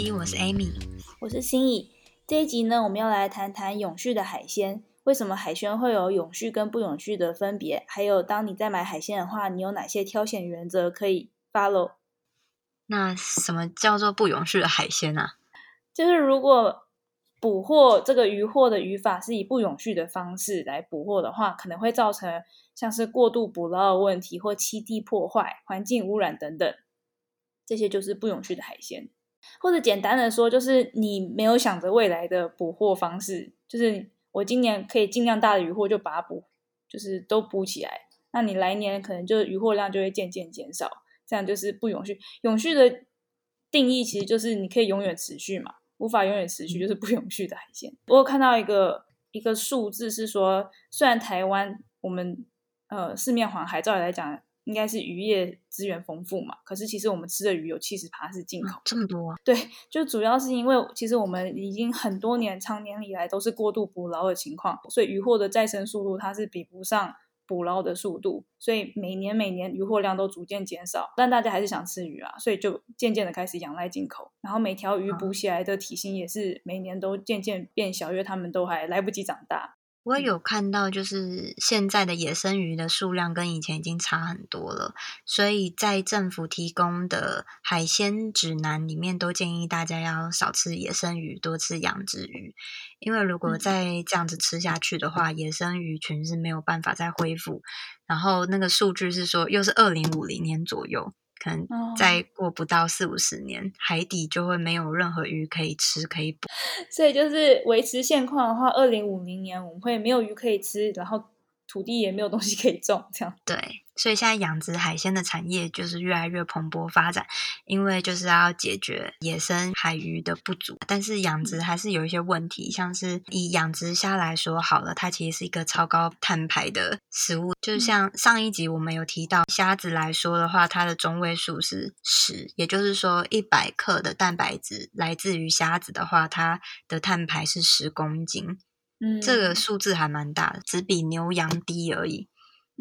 西，我是 Amy，我是心怡。这一集呢，我们要来谈谈永续的海鲜。为什么海鲜会有永续跟不永续的分别？还有，当你在买海鲜的话，你有哪些挑选原则可以 follow？那什么叫做不永续的海鲜啊？就是如果捕获这个渔获的渔法是以不永续的方式来捕获的话，可能会造成像是过度捕捞的问题，或栖地破坏、环境污染等等。这些就是不永续的海鲜，或者简单的说，就是你没有想着未来的捕获方式，就是我今年可以尽量大的渔获就把它捕，就是都捕起来，那你来年可能就渔获量就会渐渐减少，这样就是不永续。永续的定义其实就是你可以永远持续嘛，无法永远持续就是不永续的海鲜。我有看到一个一个数字是说，虽然台湾我们呃四面环海，照理来讲。应该是渔业资源丰富嘛，可是其实我们吃的鱼有七十趴是进口。嗯，这么多啊？对，就主要是因为其实我们已经很多年、长年以来都是过度捕捞的情况，所以渔获的再生速度它是比不上捕捞的速度，所以每年每年渔获量都逐渐减少，但大家还是想吃鱼啊，所以就渐渐的开始仰赖进口，然后每条鱼捕起来的体型也是每年都渐渐变小，因为它们都还来不及长大。我有看到，就是现在的野生鱼的数量跟以前已经差很多了，所以在政府提供的海鲜指南里面，都建议大家要少吃野生鱼，多吃养殖鱼，因为如果再这样子吃下去的话，野生鱼群是没有办法再恢复。然后那个数据是说，又是二零五零年左右。可能再过不到四五十年，哦，海底就会没有任何鱼可以吃可以捕。所以就是维持现况的话，二零五零年我们会没有鱼可以吃，然后土地也没有东西可以种，这样。对。所以现在养殖海鲜的产业就是越来越蓬勃发展，因为就是要解决野生海鱼的不足。但是养殖还是有一些问题，像是以养殖虾来说好了，它其实是一个超高碳排的食物。就像上一集我们有提到，虾子来说的话，它的中位数是十，也就是说一百克的蛋白质来自于虾子的话，它的碳排是十公斤。嗯，这个数字还蛮大的，只比牛羊低而已。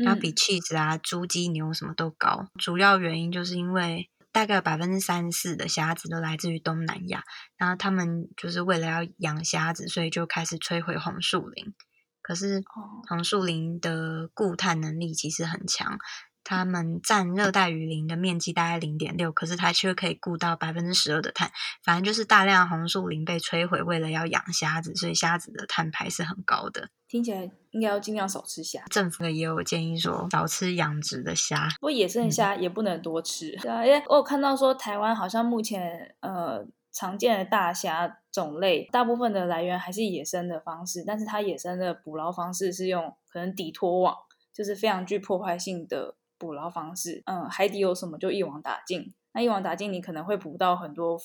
它比 cheese 啊、猪、鸡、牛什么都高，主要原因就是因为大概有百分之三十四的虾子都来自于东南亚，然后他们就是为了要养虾子，所以就开始摧毁红树林。可是红树林的固碳能力其实很强。它们占热带雨林的面积大概零点六，可是它却可以顾到百分之十二的碳。反正就是大量红树林被摧毁，为了要养虾子，所以虾子的碳排是很高的。听起来应该要尽量少吃虾。政府也有建议说少吃养殖的虾，不过野生虾也不能多吃。对啊，因为我有看到说台湾好像目前呃常见的大虾种类，大部分的来源还是野生的方式，但是它野生的捕捞方式是用可能底拖网，就是非常具破坏性的。捕捞方式，嗯，海底有什么就一网打尽。那一网打尽，你可能会捕到很多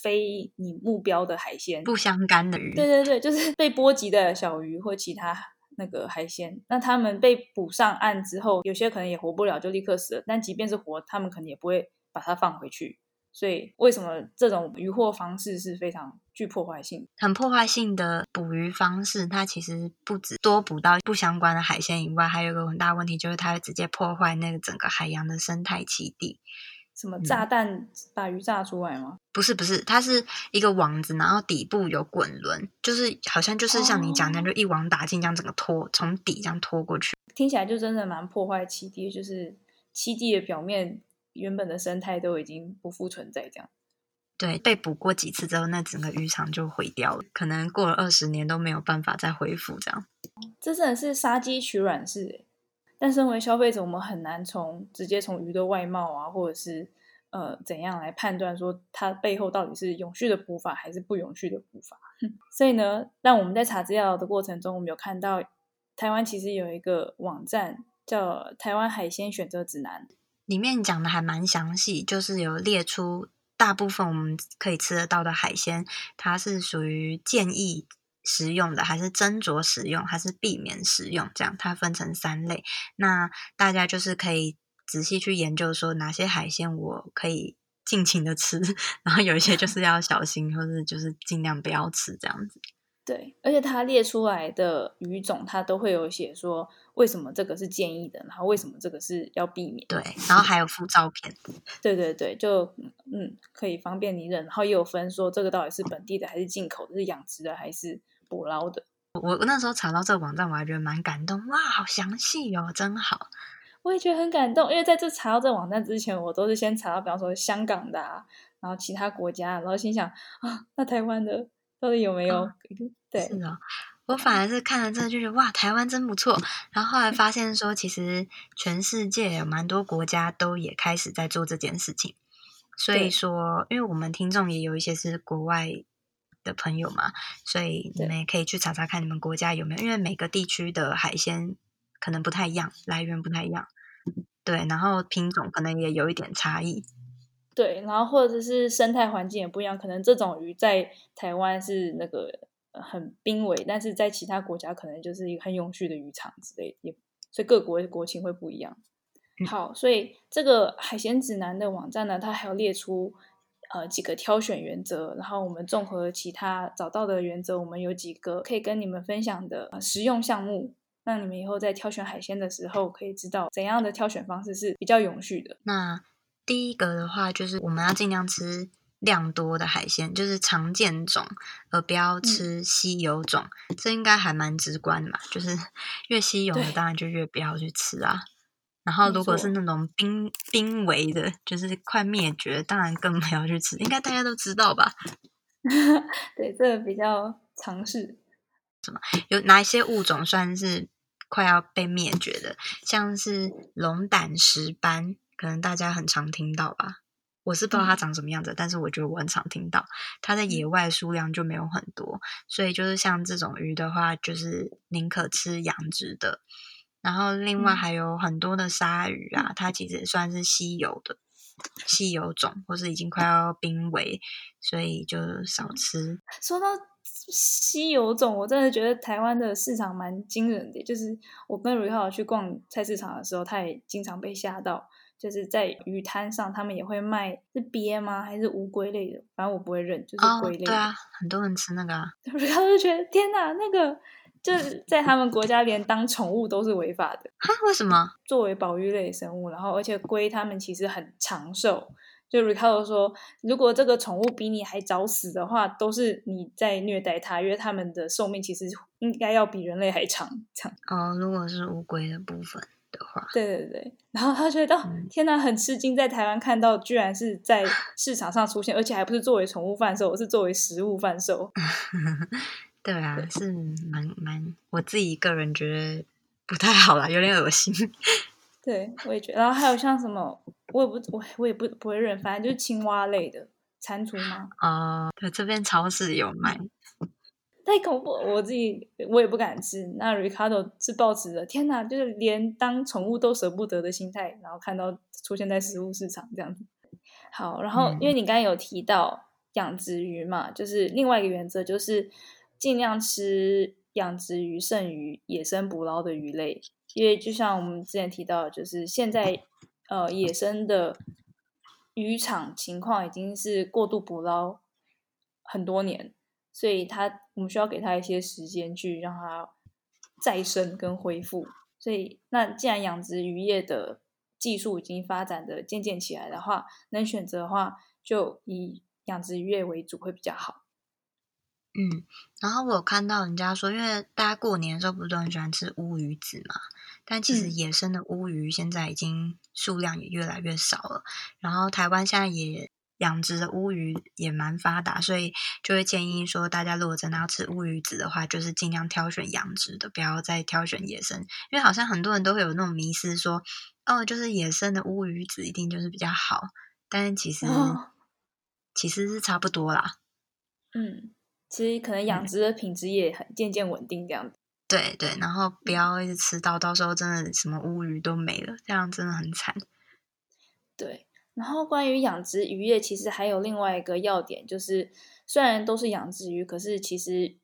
非你目标的海鲜，不相干的鱼。对对对，就是被波及的小鱼或其他那个海鲜。那他们被捕上岸之后，有些可能也活不了，就立刻死了。但即便是活，他们可能也不会把它放回去。所以，为什么这种渔获方式是非常具破坏性？很破坏性的捕鱼方式，它其实不止多捕到不相关的海鲜以外，还有一个很大问题，就是它会直接破坏那个整个海洋的生态栖地。什么炸弹把鱼炸出来吗？嗯，不是不是，它是一个网子，然后底部有滚轮，就是好像就是像你讲的，哦，就一网打尽，这样整个拖从底这样拖过去。听起来就真的蛮破坏栖地，就是栖地的表面。原本的生态都已经不复存在，这样。对，被捕过几次之后，那整个渔场就毁掉了，可能过了二十年都没有办法再恢复，这样。这真的是杀鸡取卵式，但身为消费者，我们很难从直接从鱼的外貌啊，或者是呃怎样来判断说它背后到底是永续的捕法还是不永续的捕法。所以呢，让我们在查资料的过程中，我们有看到台湾其实有一个网站叫台湾海鲜选择指南。里面讲的还蛮详细，就是有列出大部分我们可以吃得到的海鲜，它是属于建议食用的，还是斟酌食用，还是避免食用，这样它分成三类。那大家就是可以仔细去研究，说哪些海鲜我可以尽情的吃，然后有一些就是要小心，或者就是尽量不要吃这样子。对，而且它列出来的鱼种，它都会有写说为什么这个是建议的，然后为什么这个是要避免。对，然后还有附照片。对对对，就嗯，可以方便你认。然后也有分说这个到底是本地的还是进口的，是养殖的还是捕捞的。我我那时候查到这个网站，我还觉得蛮感动，哇，好详细哦，真好。我也觉得很感动，因为在这查到这个网站之前，我都是先查到，比方说香港的啊，然后其他国家，然后心想啊，那台湾的到底有没有？嗯、对，是哦，我反而是看了这个就觉得哇，台湾真不错。然后后来发现说，其实全世界有蛮多国家都也开始在做这件事情。所以说，因为我们听众也有一些是国外的朋友嘛，所以你们也可以去查查看你们国家有没有，因为每个地区的海鲜。可能不太一样，来源不太一样，对，然后品种可能也有一点差异，对，然后或者是生态环境也不一样，可能这种鱼在台湾是那个很濒危，但是在其他国家可能就是一个很永续的渔场之类的，也所以各国的国情会不一样。嗯、好，所以这个海鲜指南的网站呢，它还有列出呃几个挑选原则，然后我们综合其他找到的原则，我们有几个可以跟你们分享的实用项目。让你们以后在挑选海鲜的时候，可以知道怎样的挑选方式是比较永续的。那第一个的话，就是我们要尽量吃量多的海鲜，就是常见种，而不要吃稀有种。嗯、这应该还蛮直观的嘛，就是 越稀有的当然就越不要去吃啊。然后如果是那种濒濒危的，就是快灭绝，当然更不要去吃。应该大家都知道吧？对，这个比较常识。什么？有哪一些物种算是快要被灭绝的？像是龙胆石斑，可能大家很常听到吧。我是不知道它长什么样子，嗯、但是我觉得我很常听到。它在野外数量就没有很多，所以就是像这种鱼的话，就是宁可吃养殖的。然后另外还有很多的鲨鱼啊，它其实算是稀有的稀有种，或是已经快要濒危，所以就少吃。说到。稀有种，我真的觉得台湾的市场蛮惊人的。就是我跟瑞浩去逛菜市场的时候，他也经常被吓到。就是在鱼摊上，他们也会卖是鳖吗？还是乌龟类的？反正我不会认，就是龟类的。哦。对啊，很多人吃那个啊。然后就觉得天哪，那个就是在他们国家连当宠物都是违法的。哈？为什么？作为保育类生物，然后而且龟它们其实很长寿。就 Ricardo 说，如果这个宠物比你还早死的话，都是你在虐待它，因为它们的寿命其实应该要比人类还长。这样哦，如果是乌龟的部分的话，对对对。然后他觉得，嗯、天哪，很吃惊，在台湾看到，居然是在市场上出现，而且还不是作为宠物贩售，而是作为食物贩售。对啊，对是蛮蛮，我自己个人觉得不太好啦，有点恶心。对，我也觉得。然后还有像什么，我也不，我我也不不会认，反正就是青蛙类的蟾蜍吗？啊、呃，对，这边超市有卖。太恐怖，我自己我也不敢吃。那 Ricardo 是抱持着天哪，就是连当宠物都舍不得的心态，然后看到出现在食物市场这样子。好，然后因为你刚才有提到养殖鱼嘛，就是另外一个原则就是尽量吃养殖鱼剩余野生捕捞的鱼类。因为就像我们之前提到，就是现在呃野生的渔场情况已经是过度捕捞很多年，所以它我们需要给它一些时间去让它再生跟恢复。所以那既然养殖渔业的技术已经发展的渐渐起来的话，能选择的话就以养殖渔业为主会比较好。嗯，然后我有看到人家说，因为大家过年的时候不是都很喜欢吃乌鱼子嘛，但其实野生的乌鱼现在已经数量也越来越少了。然后台湾现在也养殖的乌鱼也蛮发达，所以就会建议说，大家如果真的要吃乌鱼子的话，就是尽量挑选养殖的，不要再挑选野生。因为好像很多人都会有那种迷思说，哦，就是野生的乌鱼子一定就是比较好，但是其实、哦、其实是差不多啦。嗯。其实可能养殖的品质也很渐渐稳定，这样子。对对，然后不要一直吃到，到时候真的什么乌鱼都没了，这样真的很惨。对，然后关于养殖渔业，其实还有另外一个要点，就是虽然都是养殖鱼，可是其实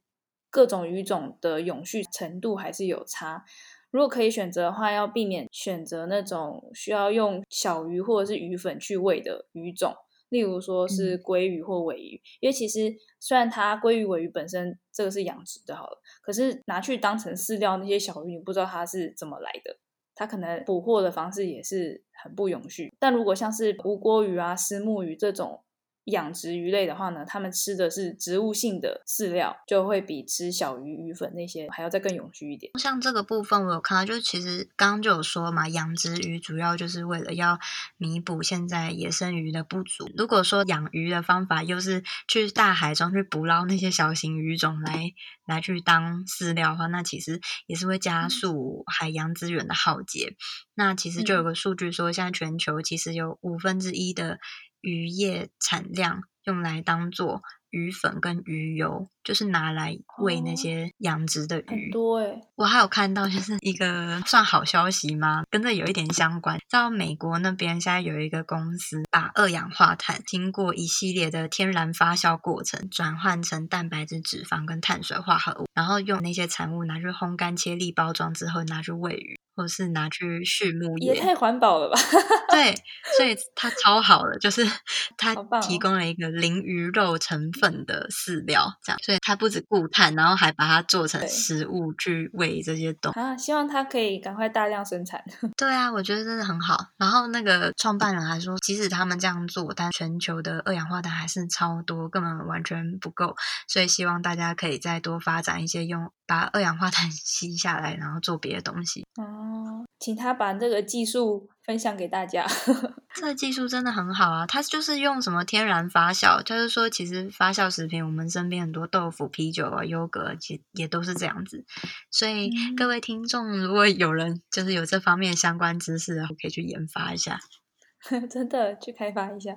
各种鱼种的永续程度还是有差。如果可以选择的话，要避免选择那种需要用小鱼或者是鱼粉去喂的鱼种。例如说是鲑鱼或尾鱼，嗯、因为其实虽然它鲑鱼、尾鱼本身这个是养殖的，好了，可是拿去当成饲料那些小鱼，你不知道它是怎么来的，它可能捕获的方式也是很不永续。但如果像是无锅鱼啊、虱目鱼这种，养殖鱼类的话呢，他们吃的是植物性的饲料，就会比吃小鱼、鱼粉那些还要再更永续一点。像这个部分，我有看到，就是其实刚刚就有说嘛，养殖鱼主要就是为了要弥补现在野生鱼的不足。如果说养鱼的方法又是去大海中去捕捞那些小型鱼种来来去当饲料的话，那其实也是会加速海洋资源的耗竭。嗯、那其实就有个数据说，现在全球其实有五分之一的。渔业产量用来当做鱼粉跟鱼油，就是拿来喂那些养殖的鱼。很多欸。我还有看到就是一个算好消息吗？跟这有一点相关。在美国那边现在有一个公司，把二氧化碳经过一系列的天然发酵过程，转换成蛋白质、脂肪跟碳水化合物，然后用那些产物拿去烘干、切粒、包装之后拿去喂鱼。或是拿去畜牧业，也太环保了吧？对，所以它超好的，就是 它提供了一个零鱼肉成分的饲料，这样，所以它不止固碳，然后还把它做成食物去喂这些动物。啊，希望它可以赶快大量生产。对啊，我觉得真的很好。然后那个创办人还说，即使他们这样做，但全球的二氧化碳还是超多，根本完全不够。所以希望大家可以再多发展一些用。把二氧化碳 吸下来，然后做别的东西。哦，请他把这个技术分享给大家。这个技术真的很好啊！它就是用什么天然发酵，就是说，其实发酵食品，我们身边很多豆腐、啤酒啊、优格，其实也都是这样子。所以各位听众，如果有人就是有这方面相关知识的，可以去研发一下。真的去开发一下。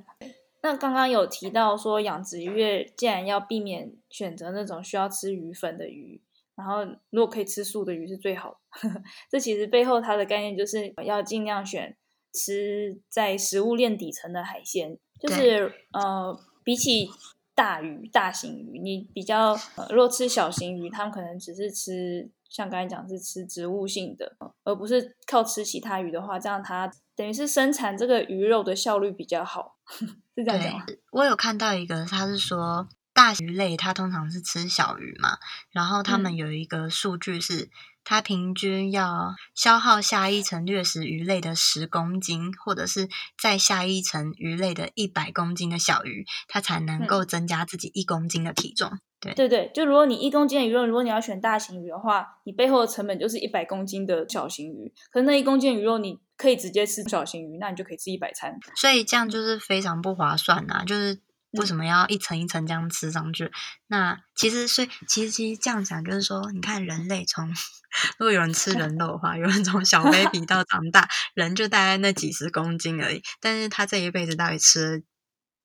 那刚刚有提到说，养殖渔业既然要避免选择那种需要吃鱼粉的鱼。然后，如果可以吃素的鱼是最好的。这其实背后它的概念就是要尽量选吃在食物链底层的海鲜，就是呃，比起大鱼、大型鱼，你比较呃，如果吃小型鱼，他们可能只是吃像刚才讲是吃植物性的，而不是靠吃其他鱼的话，这样它等于是生产这个鱼肉的效率比较好，是这样讲吗？我有看到一个，他是说。大鱼类它通常是吃小鱼嘛，然后他们有一个数据是，嗯、它平均要消耗下一层掠食鱼类的十公斤，或者是再下一层鱼类的一百公斤的小鱼，它才能够增加自己一公斤的体重。嗯、对对对，就如果你一公斤的鱼肉，如果你要选大型鱼的话，你背后的成本就是一百公斤的小型鱼。可是那一公斤的鱼肉你可以直接吃小型鱼，那你就可以吃一百餐。所以这样就是非常不划算呐、啊，就是。为什么要一层一层这样吃上去？那其实，所以其实其实这样讲，就是说，你看人类从，如果有人吃人肉的话，有人从小 baby 到长大，人就大概那几十公斤而已，但是他这一辈子大概吃了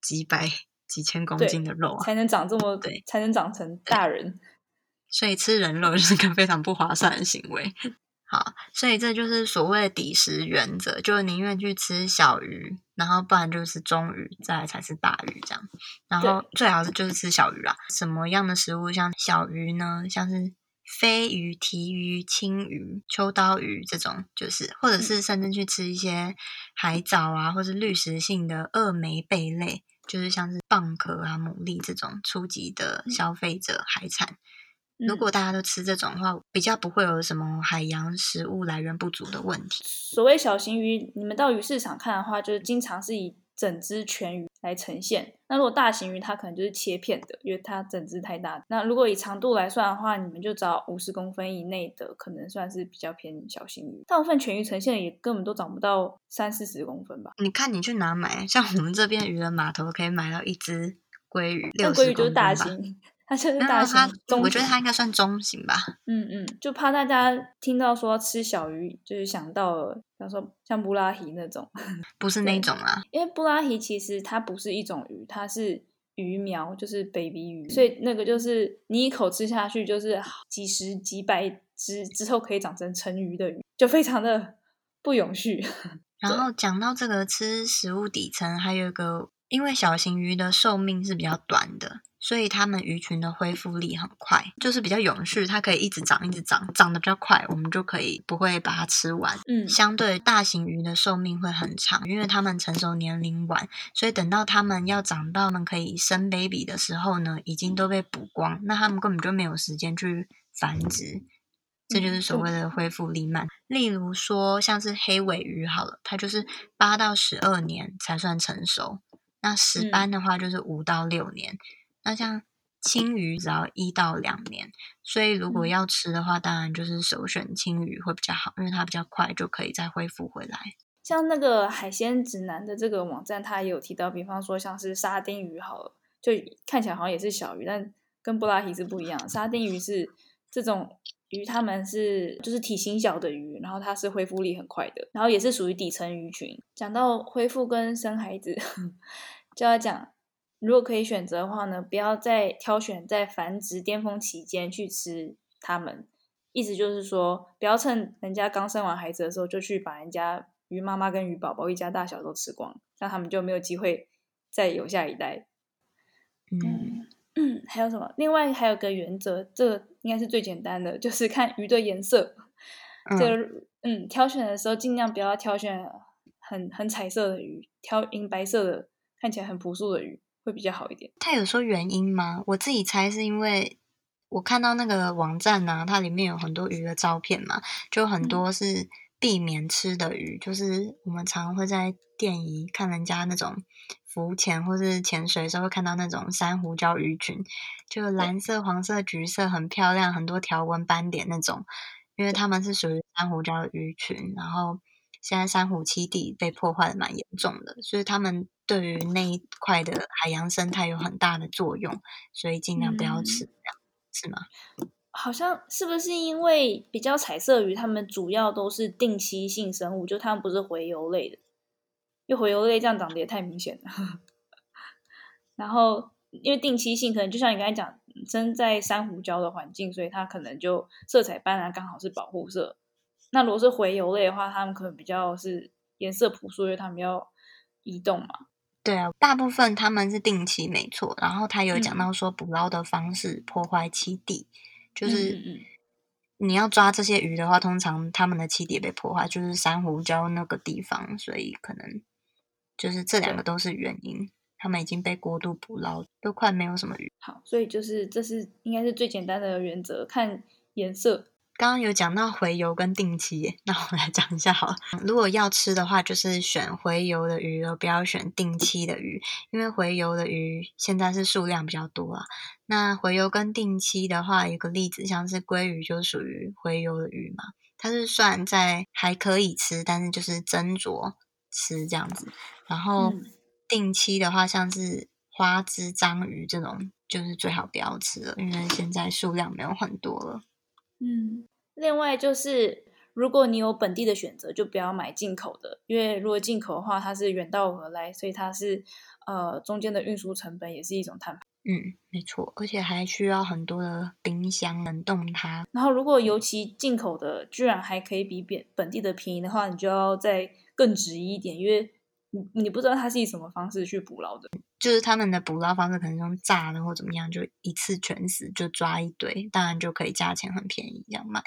几百几千公斤的肉啊，才能长这么对，才能长成大人。所以吃人肉是个非常不划算的行为。好，所以这就是所谓的抵食原则，就宁愿去吃小鱼，然后不然就是中鱼，再来才是大鱼这样。然后最好是就是吃小鱼啦。什么样的食物像小鱼呢？像是飞鱼、提鱼、青鱼、秋刀鱼这种，就是或者是甚至去吃一些海藻啊，或是滤食性的鳄霉贝类，就是像是蚌壳啊、牡蛎这种初级的消费者海产。如果大家都吃这种的话，比较不会有什么海洋食物来源不足的问题。所谓小型鱼，你们到鱼市场看的话，就是经常是以整只全鱼来呈现。那如果大型鱼，它可能就是切片的，因为它整只太大。那如果以长度来算的话，你们就找五十公分以内的，可能算是比较偏小型鱼。大部分全鱼呈现的也根本都长不到三四十公分吧？你看你去哪买？像我们这边渔人码头可以买到一只鲑鱼，那鲑鱼就是大型。它就是大型，我觉得它应该算中型吧。嗯嗯，就怕大家听到说吃小鱼，就是想到了，比方说像布拉提那种，不是那种啊。因为布拉提其实它不是一种鱼，它是鱼苗，就是 baby 鱼，所以那个就是你一口吃下去，就是几十几百只之后可以长成成鱼的鱼，就非常的不永续。然后讲到这个吃食物底层，还有一个因为小型鱼的寿命是比较短的，所以它们鱼群的恢复力很快，就是比较永续，它可以一直长，一直长，长得比较快，我们就可以不会把它吃完。嗯，相对大型鱼的寿命会很长，因为它们成熟年龄晚，所以等到它们要长到们可以生 baby 的时候呢，已经都被捕光，那它们根本就没有时间去繁殖。这就是所谓的恢复力慢。例如说，像是黑尾鱼好了，它就是八到十二年才算成熟。那石斑的话就是五到六年。嗯、那像青鱼只要一到两年。所以如果要吃的话，当然就是首选青鱼会比较好，因为它比较快就可以再恢复回来。像那个海鲜指南的这个网站，它也有提到，比方说像是沙丁鱼好了，就看起来好像也是小鱼，但跟布拉提是不一样。沙丁鱼是这种。鱼它们是就是体型小的鱼，然后它是恢复力很快的，然后也是属于底层鱼群。讲到恢复跟生孩子，就要讲，如果可以选择的话呢，不要再挑选在繁殖巅峰期间去吃它们。意思就是说，不要趁人家刚生完孩子的时候就去把人家鱼妈妈跟鱼宝宝一家大小都吃光，那他们就没有机会再有下一代。嗯。嗯，还有什么？另外还有个原则，这个应该是最简单的，就是看鱼的颜色。嗯、这个嗯，挑选的时候尽量不要挑选很很彩色的鱼，挑银白色的，看起来很朴素的鱼会比较好一点。他有说原因吗？我自己猜是因为我看到那个网站呢、啊，它里面有很多鱼的照片嘛，就很多是避免吃的鱼，嗯、就是我们常会在电影看人家那种。浮潜或是潜水的时候会看到那种珊瑚礁鱼群，就蓝色、黄色、橘色，很漂亮，很多条纹斑点那种。因为它们是属于珊瑚礁的鱼群，然后现在珊瑚栖地被破坏的蛮严重的，所以他们对于那一块的海洋生态有很大的作用，所以尽量不要吃，嗯、是吗？好像是不是因为比较彩色鱼，它们主要都是定栖性生物，就它们不是洄游类的。因为洄游类这样长得也太明显了，然后因为定栖性，可能就像你刚才讲，生在珊瑚礁的环境，所以它可能就色彩斑斓，刚好是保护色。那如果是洄游类的话，它们可能比较是颜色朴素，因为它们要移动嘛。对啊，大部分他们是定期没错。然后他有讲到说，捕捞的方式破坏栖地，嗯、就是你要抓这些鱼的话，通常他们的栖地被破坏，就是珊瑚礁那个地方，所以可能。就是这两个都是原因，他们已经被过度捕捞，都快没有什么鱼。好，所以就是这是应该是最简单的原则，看颜色。刚刚有讲到回游跟定期，那我们来讲一下好了。如果要吃的话，就是选回游的鱼，而不要选定期的鱼，因为回游的鱼现在是数量比较多啊。那回游跟定期的话，有个例子像是鲑鱼，就属于回游的鱼嘛，它是算在还可以吃，但是就是斟酌。吃这样子，然后定期的话，像是花枝章鱼这种，就是最好不要吃了，因为现在数量没有很多了。嗯，另外就是，如果你有本地的选择，就不要买进口的，因为如果进口的话，它是远道而来，所以它是呃中间的运输成本也是一种碳排。嗯，没错，而且还需要很多的冰箱冷冻它。然后，如果尤其进口的居然还可以比本本地的便宜的话，你就要再。更质疑一点，因为你你不知道他是以什么方式去捕捞的，就是他们的捕捞方式可能用炸的或怎么样，就一次全死就抓一堆，当然就可以价钱很便宜这样卖。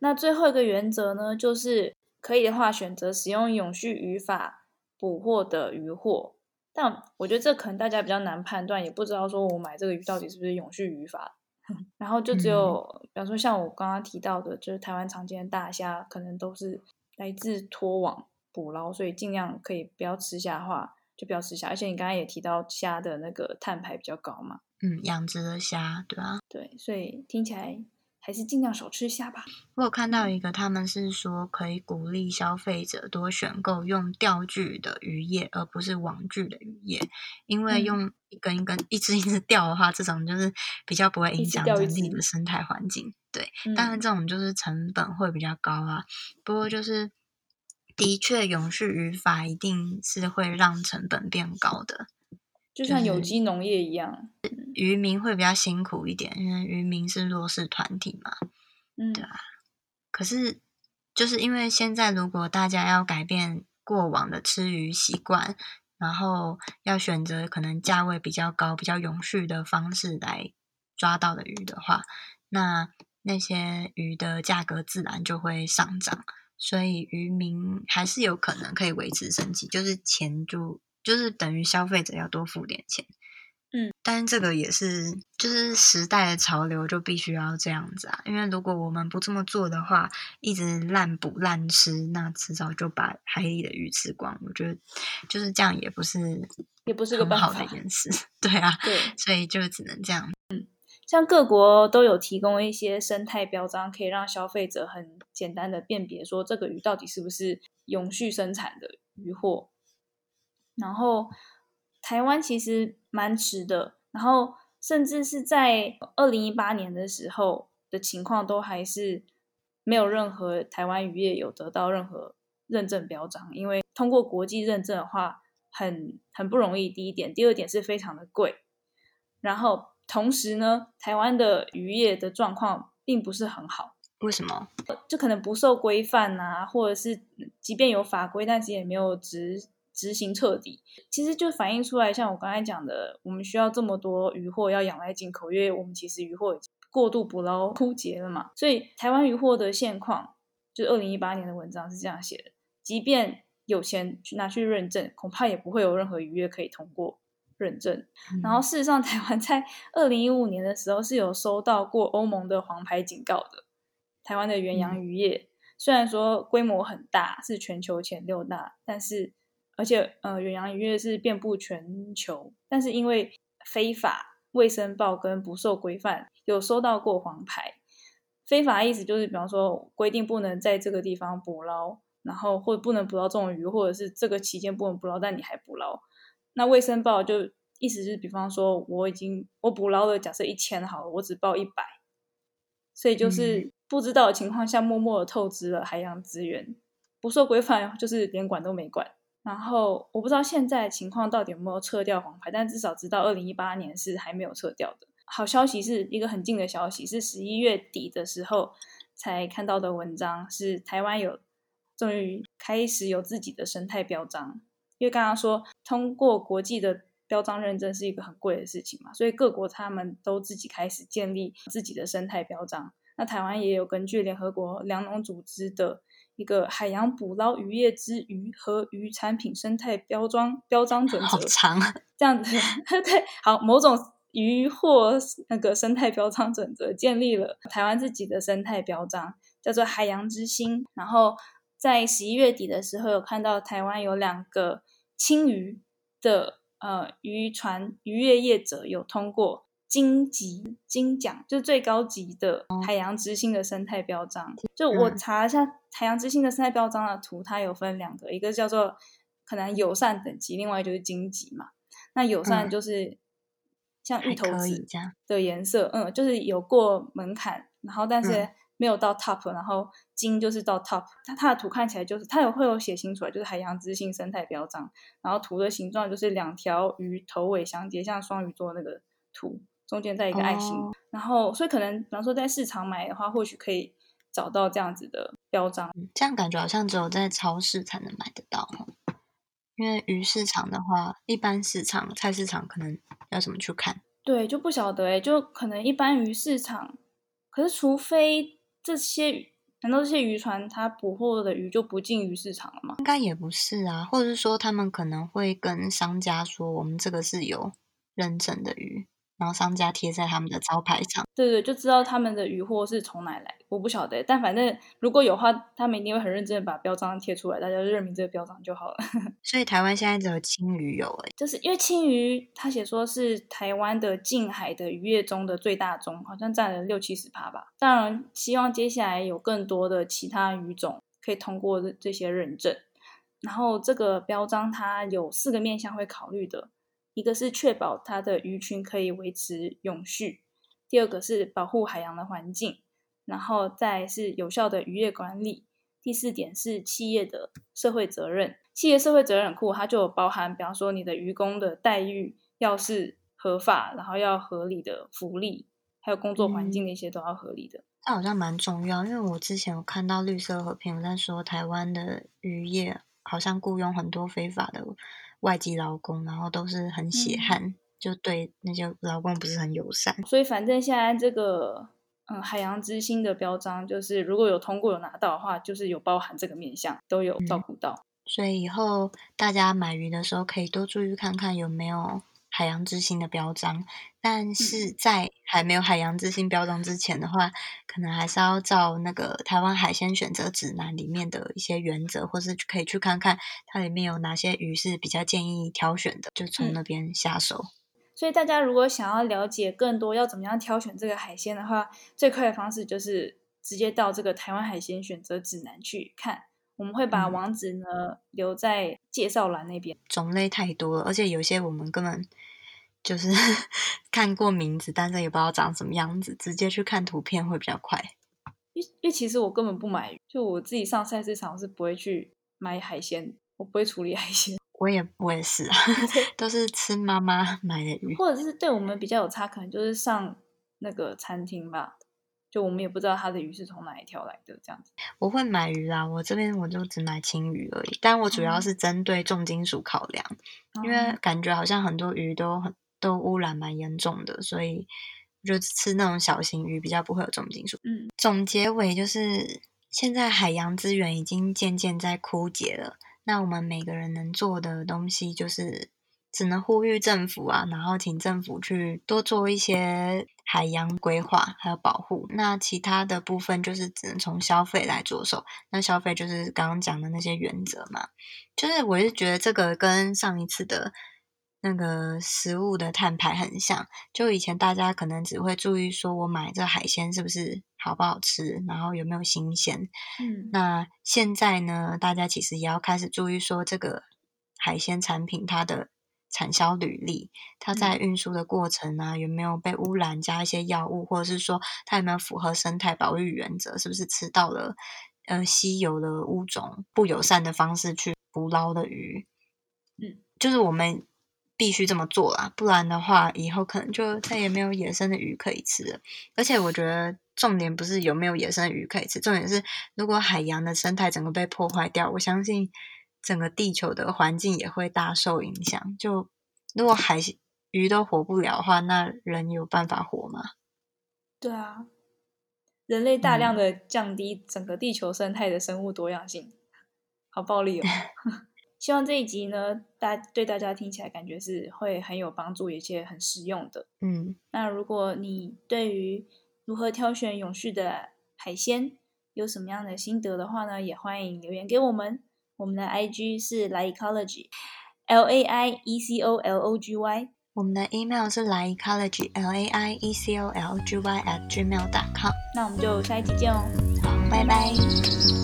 那最后一个原则呢，就是可以的话选择使用永续渔法捕获的渔获，但我觉得这可能大家比较难判断，也不知道说我买这个鱼到底是不是永续渔法。然后就只有，嗯、比方说像我刚刚提到的，就是台湾常见的大虾，可能都是来自拖网。捕捞，所以尽量可以不要吃虾的话，就不要吃虾。而且你刚才也提到虾的那个碳排比较高嘛，嗯，养殖的虾，对啊，对，所以听起来还是尽量少吃虾吧。我有看到一个，他们是说可以鼓励消费者多选购用钓具的渔业，而不是网具的渔业，因为用一根一根、一只一只钓的话，这种就是比较不会影响整体的生态环境。对，当然这种就是成本会比较高啊。不过就是。的确，永续渔法一定是会让成本变高的，就像有机农业一样，渔民会比较辛苦一点，因为渔民是弱势团体嘛，嗯，对啊。可是，就是因为现在如果大家要改变过往的吃鱼习惯，然后要选择可能价位比较高、比较永续的方式来抓到的鱼的话，那那些鱼的价格自然就会上涨，所以渔民还是有可能可以维持生计，就是钱就就是等于消费者要多付点钱。嗯，但是这个也是，就是时代的潮流就必须要这样子啊。因为如果我们不这么做的话，一直滥捕滥吃，那迟早就把海里的鱼吃光。我觉得就是这样，也不是也不是个很好的一件事。对啊，对，所以就只能这样。嗯，像各国都有提供一些生态标章，可以让消费者很简单的辨别说这个鱼到底是不是永续生产的鱼货，然后。台湾其实蛮迟的，然后甚至是在二零一八年的时候的情况，都还是没有任何台湾渔业有得到任何认证标章，因为通过国际认证的话很很不容易。第一点，第二点是非常的贵，然后同时呢，台湾的渔业的状况并不是很好。为什么？就可能不受规范啊，或者是即便有法规，但是也没有执。执行彻底，其实就反映出来，像我刚才讲的，我们需要这么多渔获要仰赖进口，因为我们其实渔获已经过度捕捞枯竭了嘛。所以台湾渔获的现况，就二零一八年的文章是这样写的：即便有钱去拿去认证，恐怕也不会有任何渔业可以通过认证。嗯、然后事实上，台湾在二零一五年的时候是有收到过欧盟的黄牌警告的。台湾的远洋渔业、嗯、虽然说规模很大，是全球前六大，但是而且，呃，远洋渔业是遍布全球，但是因为非法、未申报跟不受规范，有收到过黄牌。非法意思就是，比方说规定不能在这个地方捕捞，然后或者不能捕捞这种鱼，或者是这个期间不能捕捞，但你还捕捞。那未申报就意思是，比方说我已经我捕捞了，假设一千好了，我只报一百，所以就是不知道的情况下默默的透支了海洋资源，不受规范就是连管都没管。然后我不知道现在情况到底有没有撤掉黄牌，但至少知道二零一八年是还没有撤掉的。好消息是一个很近的消息，是十一月底的时候才看到的文章，是台湾有终于开始有自己的生态标章。因为刚刚说通过国际的标章认证是一个很贵的事情嘛，所以各国他们都自己开始建立自己的生态标章。那台湾也有根据联合国粮农组织的。一个海洋捕捞渔业之鱼和渔产品生态标章标章准则，好长啊，这样子 对，好，某种鱼获那个生态标章准则建立了台湾自己的生态标章，叫做海洋之星。然后在十一月底的时候，有看到台湾有两个青鱼的呃渔船渔业业者有通过。金级金奖就是最高级的海洋之星的生态标章。就我查一下海洋之星的生态标章的图，它有分两个，一个叫做可能友善等级，另外就是金级嘛。那友善就是像芋头籽的颜色，嗯，就是有过门槛，然后但是没有到 top，然后金就是到 top。它它的图看起来就是它有会有写清楚来，就是海洋之星生态标章。然后图的形状就是两条鱼头尾相接，像双鱼座那个图。中间在一个爱心，哦、然后所以可能，比方说在市场买的话，或许可以找到这样子的标章。这样感觉好像只有在超市才能买得到，因为鱼市场的话，一般市场、菜市场可能要怎么去看？对，就不晓得哎，就可能一般鱼市场，可是除非这些，难道这些渔船它捕获的鱼就不进鱼市场了吗？应该也不是啊，或者是说他们可能会跟商家说，我们这个是有认证的鱼。然后商家贴在他们的招牌上，对对，就知道他们的鱼货是从哪来。我不晓得，但反正如果有话，他们一定会很认真的把标章贴出来，大家就认明这个标章就好了。所以台湾现在只有青鱼有诶，就是因为青鱼，他写说是台湾的近海的渔业中的最大宗，好像占了六七十趴吧。当然，希望接下来有更多的其他鱼种可以通过这些认证。然后这个标章它有四个面向会考虑的。一个是确保它的鱼群可以维持永续，第二个是保护海洋的环境，然后再是有效的渔业管理，第四点是企业的社会责任。企业社会责任库，它就有包含，比方说你的渔工的待遇要是合法，然后要合理的福利，还有工作环境那些都要合理的。这、嗯、好像蛮重要，因为我之前有看到绿色和平在说，台湾的渔业好像雇佣很多非法的。外籍劳工，然后都是很血汗，嗯、就对那些劳工不是很友善。所以反正现在这个嗯海洋之星的标章，就是如果有通过有拿到的话，就是有包含这个面向都有照顾到。嗯所以以后大家买鱼的时候，可以多注意看看有没有海洋之星的标章。但是在还没有海洋之心标章之前的话，可能还是要照那个台湾海鲜选择指南里面的一些原则，或是可以去看看它里面有哪些鱼是比较建议挑选的，就从那边下手。所以大家如果想要了解更多要怎么样挑选这个海鲜的话，最快的方式就是直接到这个台湾海鲜选择指南去看。我们会把网址呢、嗯、留在介绍栏那边。种类太多了，而且有些我们根本就是 看过名字，但是也不知道长什么样子，直接去看图片会比较快。因因为其实我根本不买鱼，就我自己上菜市场是不会去买海鲜，我不会处理海鲜。我也我也是啊，都是吃妈妈买的鱼，或者是对我们比较有差，可能就是上那个餐厅吧。就我们也不知道他的鱼是从哪一条来的，这样子。我会买鱼啦，我这边我就只买青鱼而已，但我主要是针对重金属考量，嗯、因为感觉好像很多鱼都很都污染蛮严重的，所以就吃那种小型鱼比较不会有重金属。嗯，总结尾就是现在海洋资源已经渐渐在枯竭了，那我们每个人能做的东西就是。只能呼吁政府啊，然后请政府去多做一些海洋规划还有保护。那其他的部分就是只能从消费来着手。那消费就是刚刚讲的那些原则嘛。就是我是觉得这个跟上一次的那个食物的碳排很像。就以前大家可能只会注意说我买这海鲜是不是好不好吃，然后有没有新鲜。嗯。那现在呢，大家其实也要开始注意说这个海鲜产品它的。产销履历，它在运输的过程呢、啊，有没有被污染，加一些药物，或者是说它有没有符合生态保育原则？是不是吃到了呃稀有的物种不友善的方式去捕捞的鱼？嗯，就是我们必须这么做啦，不然的话，以后可能就再也没有野生的鱼可以吃了。而且我觉得重点不是有没有野生的鱼可以吃，重点是如果海洋的生态整个被破坏掉，我相信。整个地球的环境也会大受影响。就如果海鱼都活不了的话，那人有办法活吗？对啊，人类大量的降低整个地球生态的生物多样性，嗯、好暴力哦！希望这一集呢，大对大家听起来感觉是会很有帮助，而且很实用的。嗯，那如果你对于如何挑选永续的海鲜有什么样的心得的话呢，也欢迎留言给我们。我们的 IG 是 laiecology，L A I E C O L O G Y。我们的 email 是 laiecology，L A I E C O L G Y at gmail dot com。那我们就下一集见哦，好，拜拜。